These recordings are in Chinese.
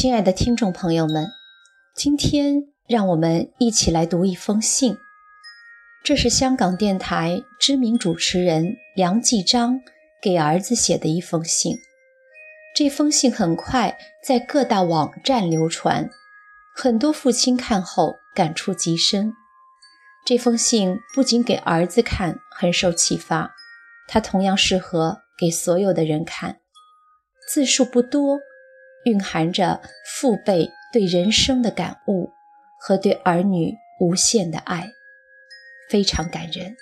亲爱的听众朋友们，今天让我们一起来读一封信。这是香港电台知名主持人梁继章给儿子写的一封信。这封信很快在各大网站流传，很多父亲看后感触极深。这封信不仅给儿子看很受启发，它同样适合给所有的人看。字数不多。蕴含着父辈对人生的感悟和对儿女无限的爱，非常感人。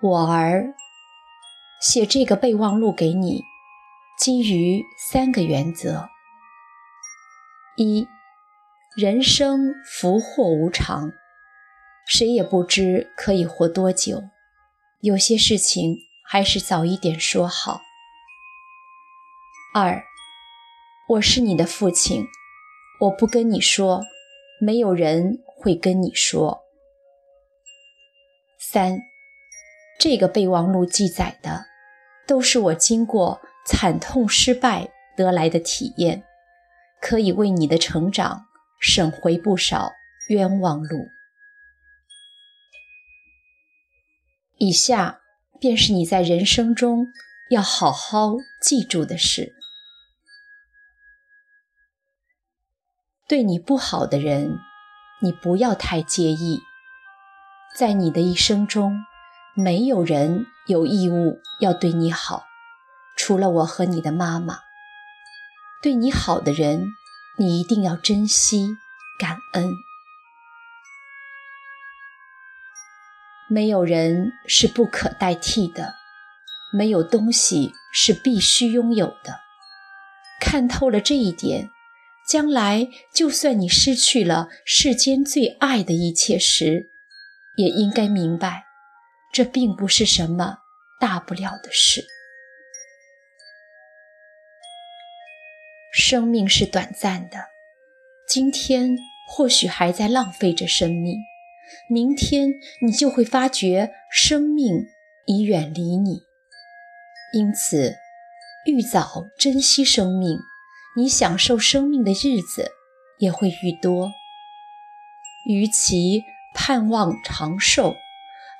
我儿，写这个备忘录给你，基于三个原则：一，人生福祸无常，谁也不知可以活多久，有些事情还是早一点说好。二，我是你的父亲，我不跟你说，没有人会跟你说。三，这个备忘录记载的，都是我经过惨痛失败得来的体验，可以为你的成长省回不少冤枉路。以下便是你在人生中要好好记住的事。对你不好的人，你不要太介意。在你的一生中，没有人有义务要对你好，除了我和你的妈妈。对你好的人，你一定要珍惜、感恩。没有人是不可代替的，没有东西是必须拥有的。看透了这一点。将来，就算你失去了世间最爱的一切时，也应该明白，这并不是什么大不了的事。生命是短暂的，今天或许还在浪费着生命，明天你就会发觉生命已远离你。因此，愈早珍惜生命。你享受生命的日子也会愈多。与其盼望长寿，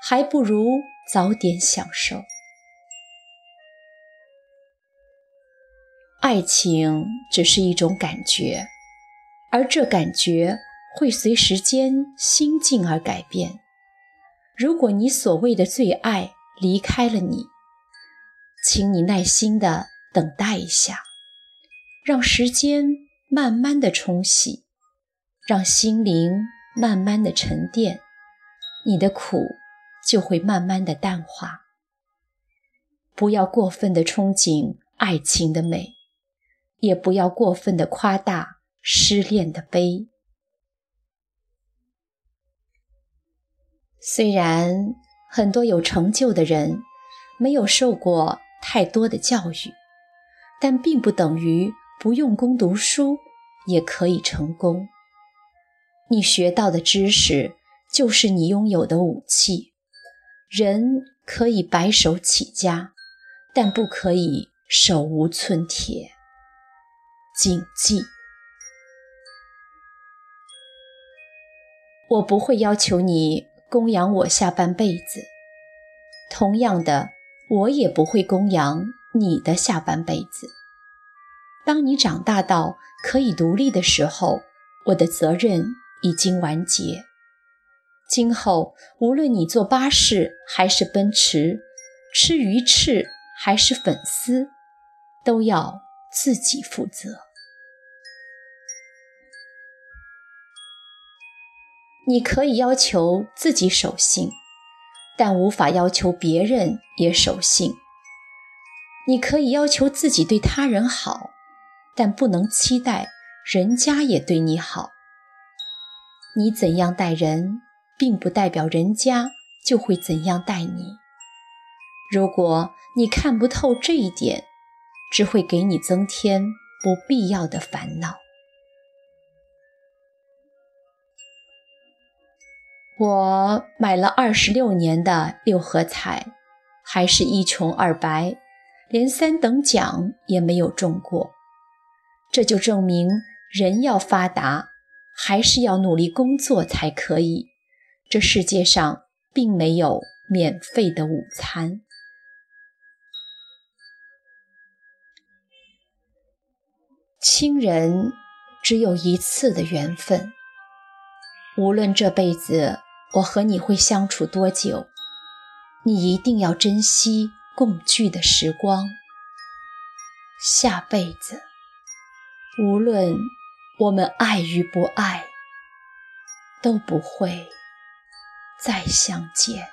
还不如早点享受。爱情只是一种感觉，而这感觉会随时间、心境而改变。如果你所谓的最爱离开了你，请你耐心的等待一下。让时间慢慢的冲洗，让心灵慢慢的沉淀，你的苦就会慢慢的淡化。不要过分的憧憬爱情的美，也不要过分的夸大失恋的悲。虽然很多有成就的人没有受过太多的教育，但并不等于。不用功读书也可以成功。你学到的知识就是你拥有的武器。人可以白手起家，但不可以手无寸铁。谨记，我不会要求你供养我下半辈子，同样的，我也不会供养你的下半辈子。当你长大到可以独立的时候，我的责任已经完结。今后无论你坐巴士还是奔驰，吃鱼翅还是粉丝，都要自己负责。你可以要求自己守信，但无法要求别人也守信。你可以要求自己对他人好。但不能期待人家也对你好。你怎样待人，并不代表人家就会怎样待你。如果你看不透这一点，只会给你增添不必要的烦恼。我买了二十六年的六合彩，还是一穷二白，连三等奖也没有中过。这就证明，人要发达，还是要努力工作才可以。这世界上并没有免费的午餐。亲人只有一次的缘分，无论这辈子我和你会相处多久，你一定要珍惜共聚的时光。下辈子，无论我们爱与不爱，都不会再相见。